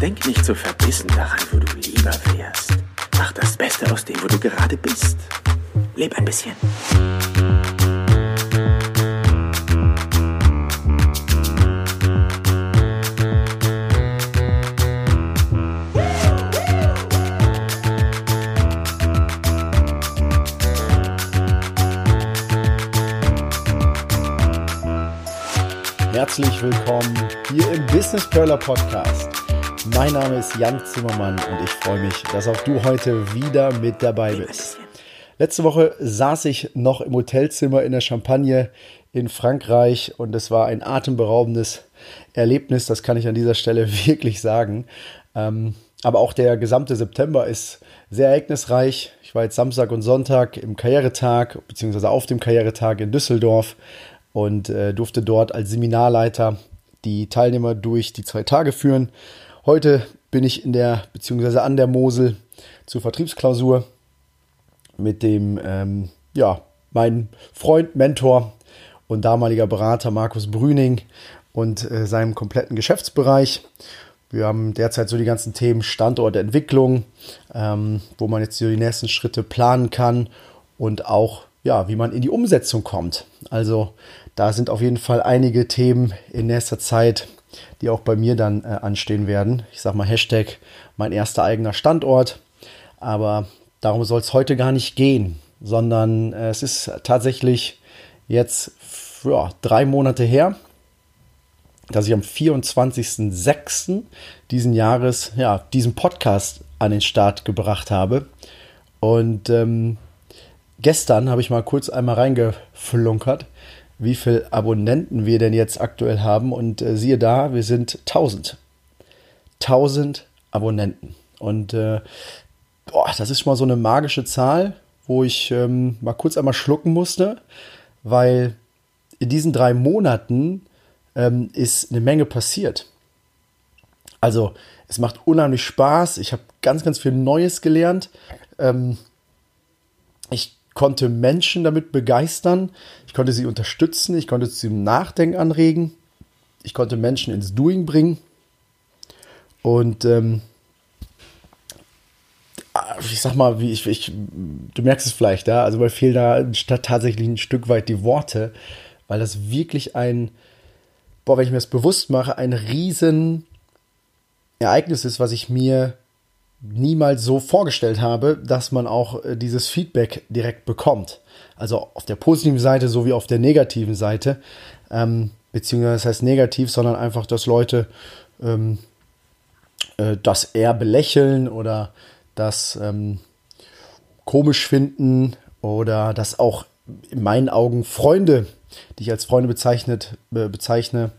Denk nicht so verbissen daran, wo du lieber wärst. Mach das Beste aus dem, wo du gerade bist. Leb ein bisschen. Herzlich willkommen hier im Business Perler Podcast. Mein Name ist Jan Zimmermann und ich freue mich, dass auch du heute wieder mit dabei bist. Letzte Woche saß ich noch im Hotelzimmer in der Champagne in Frankreich und es war ein atemberaubendes Erlebnis, das kann ich an dieser Stelle wirklich sagen. Ähm, aber auch der gesamte September ist sehr ereignisreich. Ich war jetzt Samstag und Sonntag im Karrieretag, beziehungsweise auf dem Karrieretag in Düsseldorf und äh, durfte dort als Seminarleiter die Teilnehmer durch die zwei Tage führen. Heute bin ich in der, beziehungsweise an der Mosel zur Vertriebsklausur mit dem, ähm, ja, mein Freund, Mentor und damaliger Berater Markus Brüning und äh, seinem kompletten Geschäftsbereich. Wir haben derzeit so die ganzen Themen Standortentwicklung, ähm, wo man jetzt so die nächsten Schritte planen kann und auch ja, wie man in die Umsetzung kommt. Also da sind auf jeden Fall einige Themen in nächster Zeit, die auch bei mir dann äh, anstehen werden. Ich sage mal Hashtag mein erster eigener Standort. Aber darum soll es heute gar nicht gehen, sondern äh, es ist tatsächlich jetzt ja, drei Monate her, dass ich am 24.06. diesen Jahres ja, diesen Podcast an den Start gebracht habe. Und ähm, gestern habe ich mal kurz einmal reingeflunkert, wie viele Abonnenten wir denn jetzt aktuell haben. Und äh, siehe da, wir sind 1000. 1000 Abonnenten. Und äh, boah, das ist schon mal so eine magische Zahl, wo ich ähm, mal kurz einmal schlucken musste, weil in diesen drei Monaten ähm, ist eine Menge passiert. Also es macht unheimlich Spaß. Ich habe ganz, ganz viel Neues gelernt. Ähm, ich konnte Menschen damit begeistern, ich konnte sie unterstützen, ich konnte sie zum Nachdenken anregen, ich konnte Menschen ins Doing bringen. Und ähm, ich sag mal, wie ich, ich, du merkst es vielleicht, ja, also mir fehlen da tatsächlich ein Stück weit die Worte, weil das wirklich ein, boah, wenn ich mir das bewusst mache, ein riesen Ereignis ist, was ich mir niemals so vorgestellt habe, dass man auch äh, dieses Feedback direkt bekommt. Also auf der positiven Seite sowie auf der negativen Seite. Ähm, beziehungsweise das heißt negativ, sondern einfach, dass Leute ähm, äh, das eher belächeln oder das ähm, komisch finden oder dass auch in meinen Augen Freunde, die ich als Freunde bezeichnet, äh, bezeichne,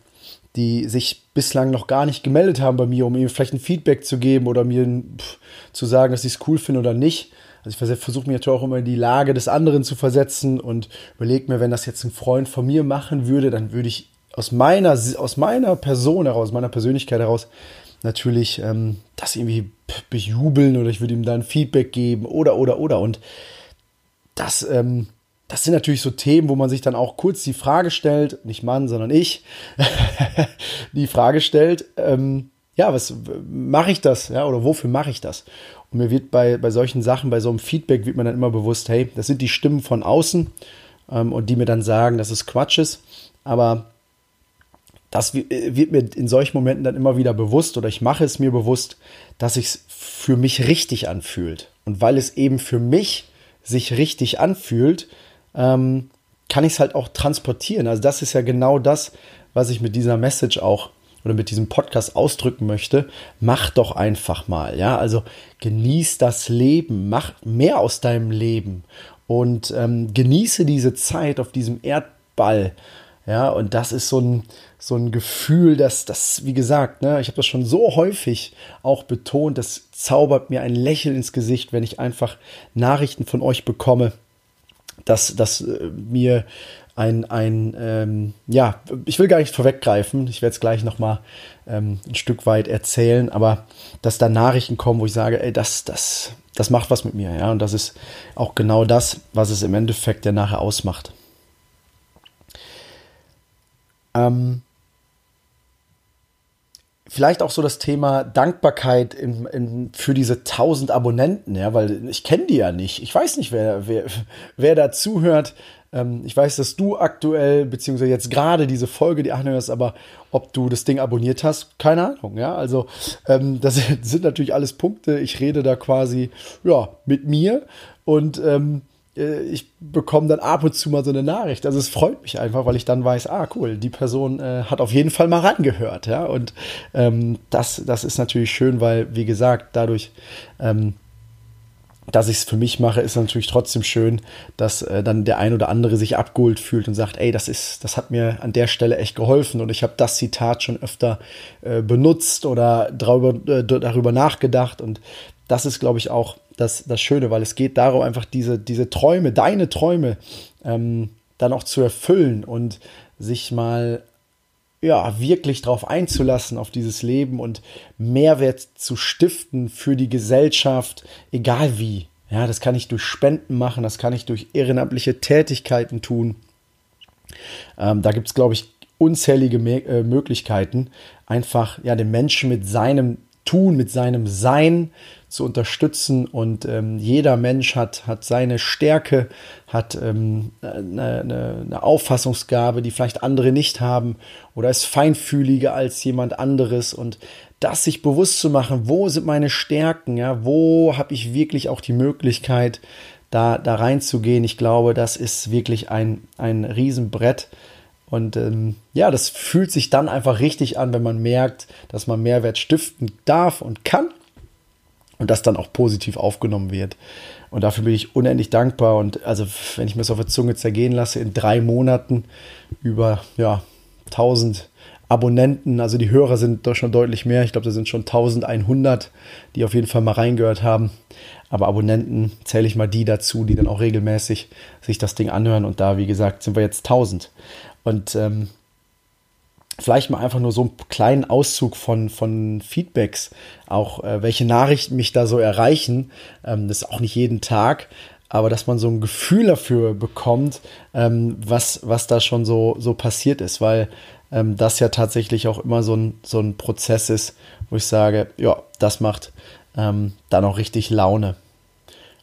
die sich bislang noch gar nicht gemeldet haben bei mir, um ihm vielleicht ein Feedback zu geben oder mir pff, zu sagen, dass ich es cool finde oder nicht. Also ich versuche mir natürlich auch immer in die Lage des anderen zu versetzen und überlege mir, wenn das jetzt ein Freund von mir machen würde, dann würde ich aus meiner, aus meiner Person heraus, meiner Persönlichkeit heraus natürlich ähm, das irgendwie bejubeln oder ich würde ihm dann Feedback geben oder, oder, oder. Und das ähm, das sind natürlich so Themen, wo man sich dann auch kurz die Frage stellt, nicht Mann, sondern ich, die Frage stellt, ähm, ja, was mache ich das? Ja, oder wofür mache ich das? Und mir wird bei, bei solchen Sachen, bei so einem Feedback, wird mir dann immer bewusst, hey, das sind die Stimmen von außen ähm, und die mir dann sagen, dass es Quatsch ist. Aber das wird mir in solchen Momenten dann immer wieder bewusst oder ich mache es mir bewusst, dass es für mich richtig anfühlt. Und weil es eben für mich sich richtig anfühlt, ähm, kann ich es halt auch transportieren. Also das ist ja genau das, was ich mit dieser Message auch oder mit diesem Podcast ausdrücken möchte. Mach doch einfach mal, ja. Also genieß das Leben, mach mehr aus deinem Leben und ähm, genieße diese Zeit auf diesem Erdball. Ja, und das ist so ein, so ein Gefühl, dass das, wie gesagt, ne, ich habe das schon so häufig auch betont, das zaubert mir ein Lächeln ins Gesicht, wenn ich einfach Nachrichten von euch bekomme dass, dass äh, mir ein, ein ähm, ja, ich will gar nicht vorweggreifen, ich werde es gleich nochmal ähm, ein Stück weit erzählen, aber dass da Nachrichten kommen, wo ich sage, ey, das, das, das macht was mit mir, ja, und das ist auch genau das, was es im Endeffekt ja nachher ausmacht. Ähm, vielleicht auch so das Thema Dankbarkeit in, in, für diese 1000 Abonnenten, ja, weil ich kenne die ja nicht. Ich weiß nicht, wer, wer, wer da zuhört. Ähm, ich weiß, dass du aktuell, beziehungsweise jetzt gerade diese Folge, die anhörst, aber ob du das Ding abonniert hast, keine Ahnung, ja. Also, ähm, das sind natürlich alles Punkte. Ich rede da quasi, ja, mit mir und, ähm, äh, ich bekomme dann ab und zu mal so eine Nachricht. Also es freut mich einfach, weil ich dann weiß, ah cool, die Person äh, hat auf jeden Fall mal reingehört, ja. Und ähm, das, das ist natürlich schön, weil wie gesagt, dadurch, ähm, dass ich es für mich mache, ist natürlich trotzdem schön, dass äh, dann der ein oder andere sich abgeholt fühlt und sagt, ey, das ist, das hat mir an der Stelle echt geholfen und ich habe das Zitat schon öfter äh, benutzt oder darüber, äh, darüber nachgedacht und das ist, glaube ich, auch das, das Schöne, weil es geht darum, einfach diese, diese Träume, deine Träume, ähm, dann auch zu erfüllen und sich mal ja, wirklich darauf einzulassen, auf dieses Leben und Mehrwert zu stiften für die Gesellschaft, egal wie. Ja, das kann ich durch Spenden machen, das kann ich durch ehrenamtliche Tätigkeiten tun. Ähm, da gibt es, glaube ich, unzählige Me äh, Möglichkeiten, einfach ja, den Menschen mit seinem Tun, mit seinem Sein zu unterstützen. Und ähm, jeder Mensch hat, hat seine Stärke, hat ähm, eine, eine, Auffassungsgabe, die vielleicht andere nicht haben oder ist feinfühliger als jemand anderes. Und das sich bewusst zu machen, wo sind meine Stärken, ja, wo habe ich wirklich auch die Möglichkeit, da, da reinzugehen. Ich glaube, das ist wirklich ein, ein Riesenbrett. Und ähm, ja, das fühlt sich dann einfach richtig an, wenn man merkt, dass man Mehrwert stiften darf und kann und das dann auch positiv aufgenommen wird. Und dafür bin ich unendlich dankbar. Und also, wenn ich mir das auf der Zunge zergehen lasse, in drei Monaten über ja, 1000 Abonnenten, also die Hörer sind doch schon deutlich mehr. Ich glaube, da sind schon 1100, die auf jeden Fall mal reingehört haben. Aber Abonnenten zähle ich mal die dazu, die dann auch regelmäßig sich das Ding anhören. Und da, wie gesagt, sind wir jetzt 1000. Und ähm, vielleicht mal einfach nur so einen kleinen Auszug von, von Feedbacks, auch äh, welche Nachrichten mich da so erreichen. Ähm, das ist auch nicht jeden Tag, aber dass man so ein Gefühl dafür bekommt, ähm, was, was da schon so, so passiert ist, weil ähm, das ja tatsächlich auch immer so ein, so ein Prozess ist, wo ich sage, ja, das macht ähm, dann auch richtig Laune.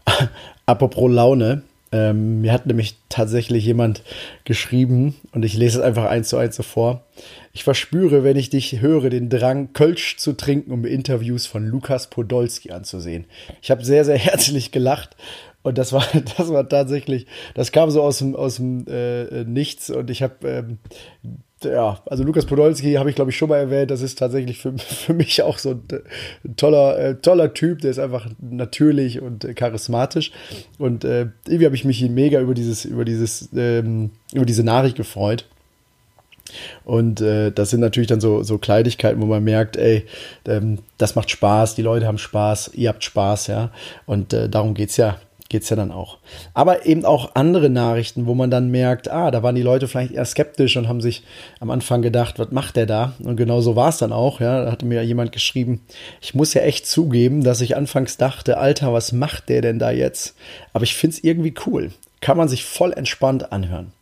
Apropos Laune, ähm, mir hat nämlich tatsächlich jemand geschrieben und ich lese es einfach eins zu eins so vor. Ich verspüre, wenn ich dich höre, den Drang, Kölsch zu trinken, um Interviews von Lukas Podolski anzusehen. Ich habe sehr, sehr herzlich gelacht und das war, das war tatsächlich, das kam so aus dem, aus dem äh, Nichts und ich habe ähm, ja, also Lukas Podolski habe ich glaube ich schon mal erwähnt, das ist tatsächlich für, für mich auch so ein, ein toller, äh, toller Typ, der ist einfach natürlich und äh, charismatisch. Und äh, irgendwie habe ich mich mega über dieses, über dieses, ähm, über diese Nachricht gefreut. Und äh, das sind natürlich dann so, so Kleidigkeiten, wo man merkt, ey, ähm, das macht Spaß, die Leute haben Spaß, ihr habt Spaß, ja. Und äh, darum es ja geht es ja dann auch. Aber eben auch andere Nachrichten, wo man dann merkt, ah, da waren die Leute vielleicht eher skeptisch und haben sich am Anfang gedacht, was macht der da? Und genau so war es dann auch. Ja, da hatte mir jemand geschrieben, ich muss ja echt zugeben, dass ich anfangs dachte, Alter, was macht der denn da jetzt? Aber ich finde es irgendwie cool. Kann man sich voll entspannt anhören.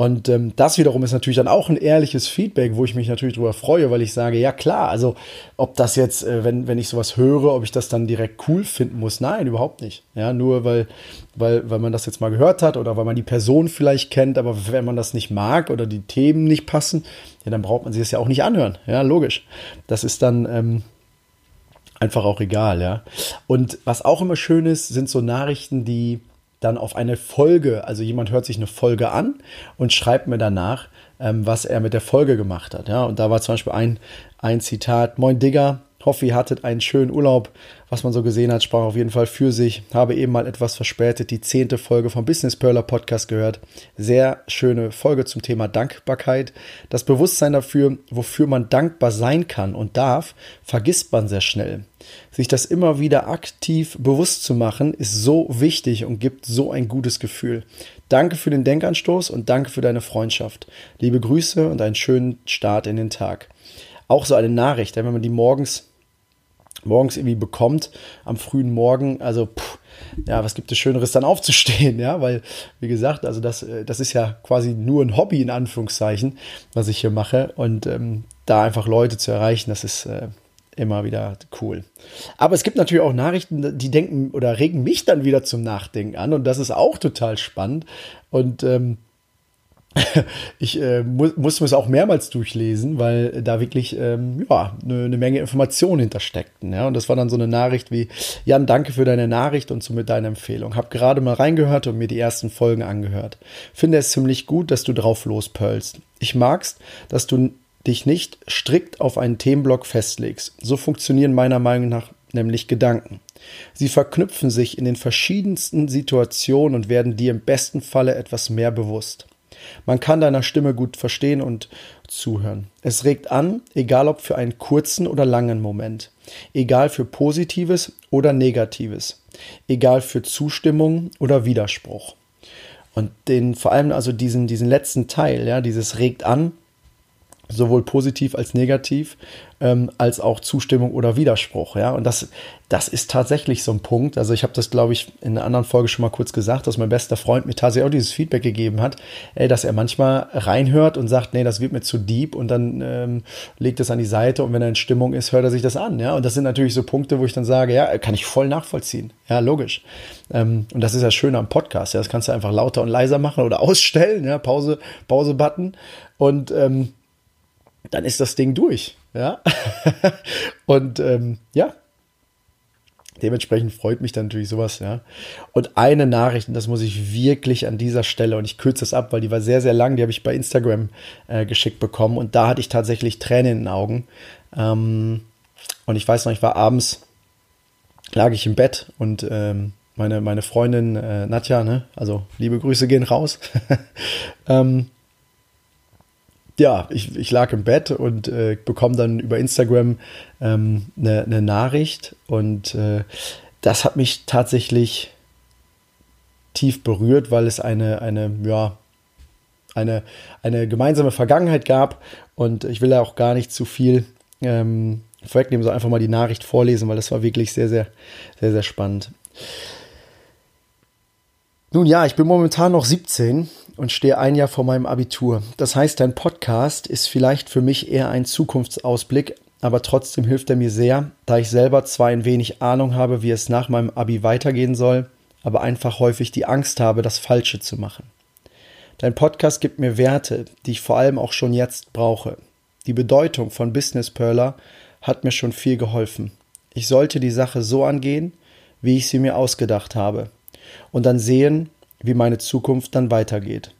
Und ähm, das wiederum ist natürlich dann auch ein ehrliches Feedback, wo ich mich natürlich darüber freue, weil ich sage, ja klar, also ob das jetzt, äh, wenn, wenn ich sowas höre, ob ich das dann direkt cool finden muss, nein, überhaupt nicht. Ja, nur weil, weil, weil man das jetzt mal gehört hat oder weil man die Person vielleicht kennt, aber wenn man das nicht mag oder die Themen nicht passen, ja, dann braucht man sich das ja auch nicht anhören. Ja, logisch. Das ist dann ähm, einfach auch egal, ja. Und was auch immer schön ist, sind so Nachrichten, die dann auf eine Folge, also jemand hört sich eine Folge an und schreibt mir danach, ähm, was er mit der Folge gemacht hat. Ja, und da war zum Beispiel ein, ein Zitat: Moin Digger, hoffe, ihr hattet einen schönen Urlaub. Was man so gesehen hat, sprach auf jeden Fall für sich. Habe eben mal etwas verspätet die zehnte Folge vom Business Perler Podcast gehört. Sehr schöne Folge zum Thema Dankbarkeit. Das Bewusstsein dafür, wofür man dankbar sein kann und darf, vergisst man sehr schnell. Sich das immer wieder aktiv bewusst zu machen, ist so wichtig und gibt so ein gutes Gefühl. Danke für den Denkanstoß und danke für deine Freundschaft. Liebe Grüße und einen schönen Start in den Tag. Auch so eine Nachricht, wenn man die morgens morgens irgendwie bekommt, am frühen Morgen. Also, pff, ja, was gibt es Schöneres dann aufzustehen, ja, weil, wie gesagt, also das, äh, das ist ja quasi nur ein Hobby in Anführungszeichen, was ich hier mache und ähm, da einfach Leute zu erreichen, das ist äh, immer wieder cool. Aber es gibt natürlich auch Nachrichten, die denken oder regen mich dann wieder zum Nachdenken an und das ist auch total spannend und ähm, ich äh, mu musste es auch mehrmals durchlesen, weil da wirklich ähm, ja, eine, eine Menge Informationen hintersteckten. Ja? Und das war dann so eine Nachricht wie, Jan, danke für deine Nachricht und somit deine Empfehlung. Hab gerade mal reingehört und mir die ersten Folgen angehört. Finde es ziemlich gut, dass du drauf lospölst. Ich mag's, dass du dich nicht strikt auf einen Themenblock festlegst. So funktionieren meiner Meinung nach nämlich Gedanken. Sie verknüpfen sich in den verschiedensten Situationen und werden dir im besten Falle etwas mehr bewusst. Man kann deiner Stimme gut verstehen und zuhören. Es regt an, egal ob für einen kurzen oder langen Moment, egal für Positives oder Negatives, egal für Zustimmung oder Widerspruch. Und den, vor allem also diesen, diesen letzten Teil, ja, dieses regt an, sowohl positiv als negativ, ähm, als auch Zustimmung oder Widerspruch. Ja, und das, das ist tatsächlich so ein Punkt. Also ich habe das, glaube ich, in einer anderen Folge schon mal kurz gesagt, dass mein bester Freund mir tatsächlich auch dieses Feedback gegeben hat, ey, dass er manchmal reinhört und sagt, nee, das wird mir zu deep und dann ähm, legt es an die Seite und wenn er in Stimmung ist, hört er sich das an. Ja, und das sind natürlich so Punkte, wo ich dann sage, ja, kann ich voll nachvollziehen. Ja, logisch. Ähm, und das ist ja schön am Podcast. Ja, das kannst du einfach lauter und leiser machen oder ausstellen. Ja, Pause, Pause-Button und ähm, dann ist das Ding durch. Ja. und ähm, ja, dementsprechend freut mich dann natürlich sowas, ja. Und eine Nachricht, und das muss ich wirklich an dieser Stelle, und ich kürze es ab, weil die war sehr, sehr lang, die habe ich bei Instagram äh, geschickt bekommen und da hatte ich tatsächlich Tränen in den Augen. Ähm, und ich weiß noch, ich war abends, lag ich im Bett und ähm, meine, meine Freundin äh, Nadja, ne, also liebe Grüße gehen raus, ähm, ja, ich, ich lag im Bett und äh, bekomme dann über Instagram ähm, eine, eine Nachricht und äh, das hat mich tatsächlich tief berührt, weil es eine, eine, ja, eine, eine gemeinsame Vergangenheit gab und ich will da auch gar nicht zu viel ähm, vorwegnehmen, so einfach mal die Nachricht vorlesen, weil das war wirklich sehr, sehr, sehr, sehr spannend. Nun ja, ich bin momentan noch 17 und stehe ein Jahr vor meinem Abitur. Das heißt, dein Podcast ist vielleicht für mich eher ein Zukunftsausblick, aber trotzdem hilft er mir sehr, da ich selber zwar ein wenig Ahnung habe, wie es nach meinem Abi weitergehen soll, aber einfach häufig die Angst habe, das Falsche zu machen. Dein Podcast gibt mir Werte, die ich vor allem auch schon jetzt brauche. Die Bedeutung von Business Perler hat mir schon viel geholfen. Ich sollte die Sache so angehen, wie ich sie mir ausgedacht habe und dann sehen, wie meine Zukunft dann weitergeht.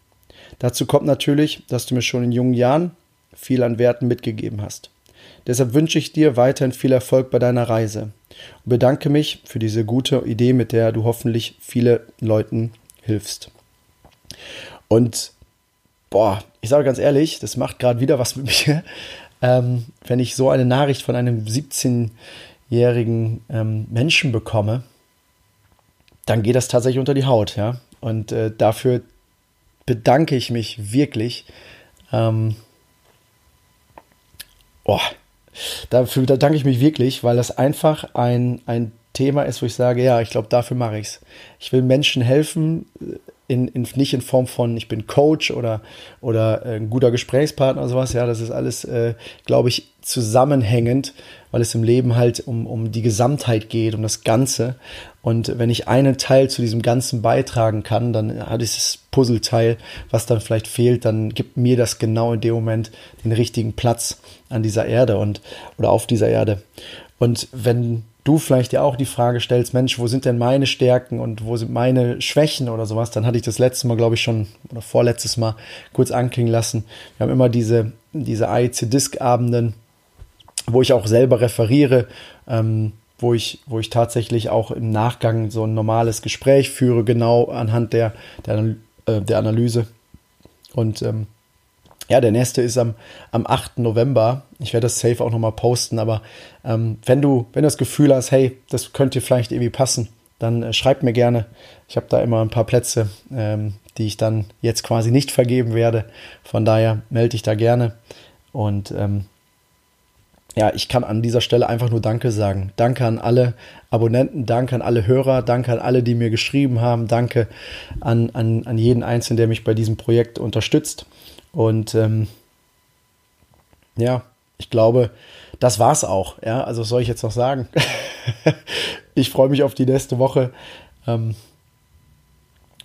Dazu kommt natürlich, dass du mir schon in jungen Jahren viel an Werten mitgegeben hast. Deshalb wünsche ich dir weiterhin viel Erfolg bei deiner Reise und bedanke mich für diese gute Idee, mit der du hoffentlich viele Leuten hilfst. Und boah, ich sage ganz ehrlich, das macht gerade wieder was mit mir, ähm, wenn ich so eine Nachricht von einem 17-jährigen ähm, Menschen bekomme, dann geht das tatsächlich unter die Haut, ja. Und äh, dafür bedanke ich mich wirklich. Ähm, oh, dafür da danke ich mich wirklich, weil das einfach ein, ein Thema ist, wo ich sage, ja, ich glaube, dafür mache ich es. Ich will Menschen helfen, in, in, nicht in Form von, ich bin Coach oder, oder äh, ein guter Gesprächspartner oder sowas. Ja, das ist alles, äh, glaube ich, zusammenhängend, weil es im Leben halt um, um die Gesamtheit geht, um das Ganze. Und wenn ich einen Teil zu diesem Ganzen beitragen kann, dann hat dieses Puzzleteil, was dann vielleicht fehlt, dann gibt mir das genau in dem Moment den richtigen Platz an dieser Erde und oder auf dieser Erde. Und wenn du vielleicht ja auch die Frage stellst, Mensch, wo sind denn meine Stärken und wo sind meine Schwächen oder sowas, dann hatte ich das letzte Mal, glaube ich, schon oder vorletztes Mal kurz anklingen lassen. Wir haben immer diese, diese AEC-Disk-Abenden, wo ich auch selber referiere, ähm, wo ich, wo ich tatsächlich auch im Nachgang so ein normales Gespräch führe, genau anhand der, der, äh, der Analyse. Und ähm, ja, der nächste ist am, am 8. November. Ich werde das safe auch nochmal posten, aber ähm, wenn, du, wenn du das Gefühl hast, hey, das könnte vielleicht irgendwie passen, dann äh, schreib mir gerne. Ich habe da immer ein paar Plätze, ähm, die ich dann jetzt quasi nicht vergeben werde. Von daher melde dich da gerne. Und ähm, ja, ich kann an dieser Stelle einfach nur Danke sagen. Danke an alle Abonnenten, danke an alle Hörer, danke an alle, die mir geschrieben haben, danke an, an, an jeden Einzelnen, der mich bei diesem Projekt unterstützt. Und ähm, ja, ich glaube, das war's auch. Ja, also was soll ich jetzt noch sagen? ich freue mich auf die nächste Woche. Ähm,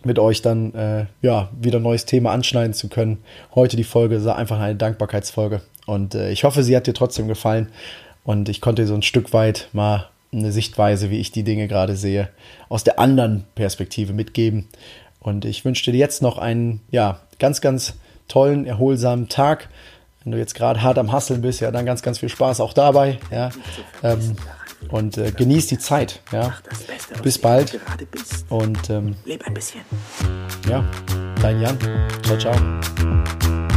mit euch dann äh, ja wieder ein neues Thema anschneiden zu können. Heute die Folge war einfach eine Dankbarkeitsfolge und äh, ich hoffe, sie hat dir trotzdem gefallen und ich konnte so ein Stück weit mal eine Sichtweise, wie ich die Dinge gerade sehe, aus der anderen Perspektive mitgeben. Und ich wünsche dir jetzt noch einen ja ganz ganz tollen erholsamen Tag. Wenn du jetzt gerade hart am Hasseln bist, ja, dann ganz ganz viel Spaß auch dabei. Ja. Ähm, und äh, genieß die Zeit. Ja. Bis bald. Und ähm, leb ein bisschen. Ja, dein Jan. Ciao, ciao.